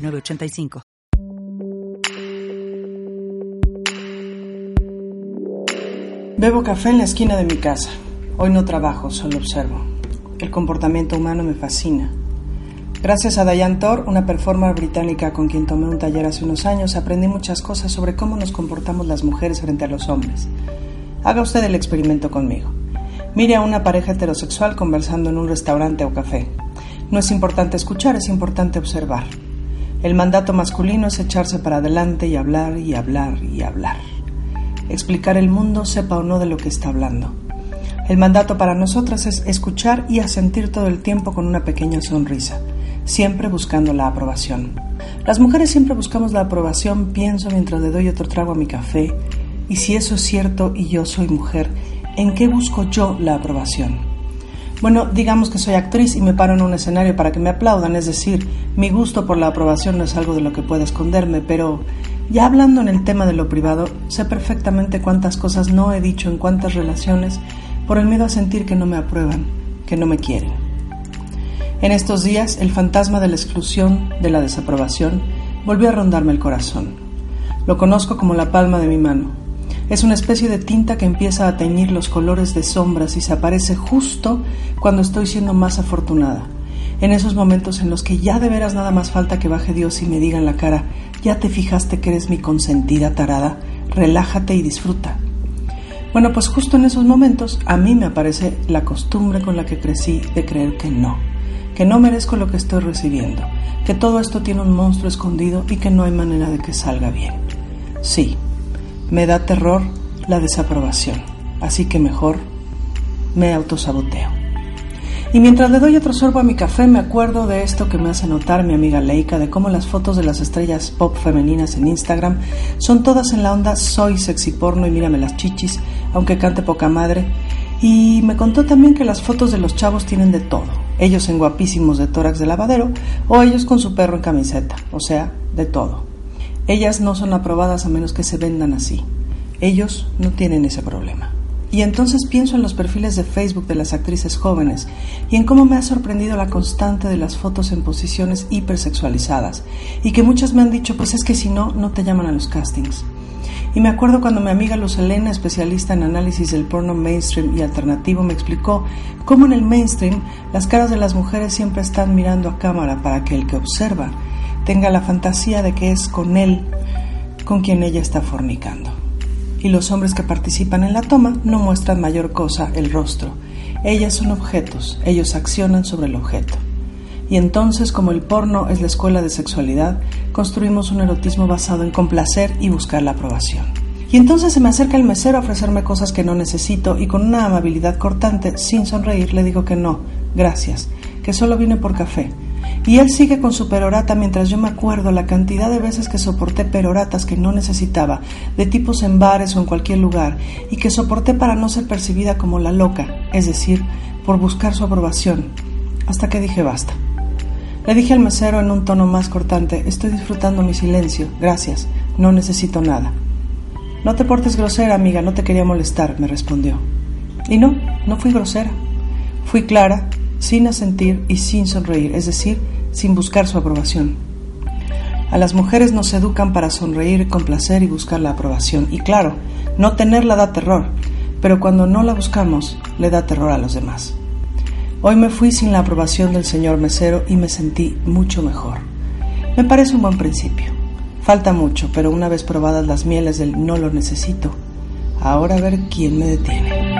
906985. Bebo café en la esquina de mi casa. Hoy no trabajo, solo observo. El comportamiento humano me fascina. Gracias a Diane Thor, una performer británica con quien tomé un taller hace unos años, aprendí muchas cosas sobre cómo nos comportamos las mujeres frente a los hombres. Haga usted el experimento conmigo. Mire a una pareja heterosexual conversando en un restaurante o café. No es importante escuchar, es importante observar. El mandato masculino es echarse para adelante y hablar y hablar y hablar. Explicar el mundo, sepa o no de lo que está hablando. El mandato para nosotras es escuchar y asentir todo el tiempo con una pequeña sonrisa, siempre buscando la aprobación. Las mujeres siempre buscamos la aprobación, pienso mientras le doy otro trago a mi café, y si eso es cierto y yo soy mujer, ¿en qué busco yo la aprobación? Bueno, digamos que soy actriz y me paro en un escenario para que me aplaudan, es decir, mi gusto por la aprobación no es algo de lo que pueda esconderme, pero ya hablando en el tema de lo privado, sé perfectamente cuántas cosas no he dicho en cuántas relaciones por el miedo a sentir que no me aprueban, que no me quieren. En estos días, el fantasma de la exclusión, de la desaprobación, volvió a rondarme el corazón. Lo conozco como la palma de mi mano. Es una especie de tinta que empieza a teñir los colores de sombras y se aparece justo cuando estoy siendo más afortunada. En esos momentos en los que ya de veras nada más falta que baje Dios y me diga en la cara, ya te fijaste que eres mi consentida tarada, relájate y disfruta. Bueno, pues justo en esos momentos a mí me aparece la costumbre con la que crecí de creer que no, que no merezco lo que estoy recibiendo, que todo esto tiene un monstruo escondido y que no hay manera de que salga bien. Sí, me da terror la desaprobación, así que mejor me autosaboteo. Y mientras le doy otro sorbo a mi café, me acuerdo de esto que me hace notar mi amiga Leica, de cómo las fotos de las estrellas pop femeninas en Instagram son todas en la onda soy sexy porno y mírame las chichis, aunque cante poca madre. Y me contó también que las fotos de los chavos tienen de todo. Ellos en guapísimos de tórax de lavadero o ellos con su perro en camiseta, o sea, de todo. Ellas no son aprobadas a menos que se vendan así. Ellos no tienen ese problema. Y entonces pienso en los perfiles de Facebook de las actrices jóvenes y en cómo me ha sorprendido la constante de las fotos en posiciones hipersexualizadas y que muchas me han dicho, pues es que si no, no te llaman a los castings. Y me acuerdo cuando mi amiga Luz Elena, especialista en análisis del porno mainstream y alternativo, me explicó cómo en el mainstream las caras de las mujeres siempre están mirando a cámara para que el que observa tenga la fantasía de que es con él con quien ella está fornicando y los hombres que participan en la toma no muestran mayor cosa el rostro. Ellas son objetos, ellos accionan sobre el objeto. Y entonces, como el porno es la escuela de sexualidad, construimos un erotismo basado en complacer y buscar la aprobación. Y entonces se me acerca el mesero a ofrecerme cosas que no necesito y con una amabilidad cortante, sin sonreír, le digo que no, gracias, que solo vine por café y él sigue con su perorata mientras yo me acuerdo la cantidad de veces que soporté peroratas que no necesitaba, de tipos en bares o en cualquier lugar, y que soporté para no ser percibida como la loca, es decir, por buscar su aprobación, hasta que dije basta. Le dije al mesero en un tono más cortante, estoy disfrutando mi silencio, gracias, no necesito nada. No te portes grosera, amiga, no te quería molestar, me respondió. Y no, no fui grosera. Fui clara, sin asentir y sin sonreír, es decir, sin buscar su aprobación. A las mujeres nos educan para sonreír, complacer y buscar la aprobación. Y claro, no tenerla da terror, pero cuando no la buscamos, le da terror a los demás. Hoy me fui sin la aprobación del señor mesero y me sentí mucho mejor. Me parece un buen principio. Falta mucho, pero una vez probadas las mieles del no lo necesito, ahora a ver quién me detiene.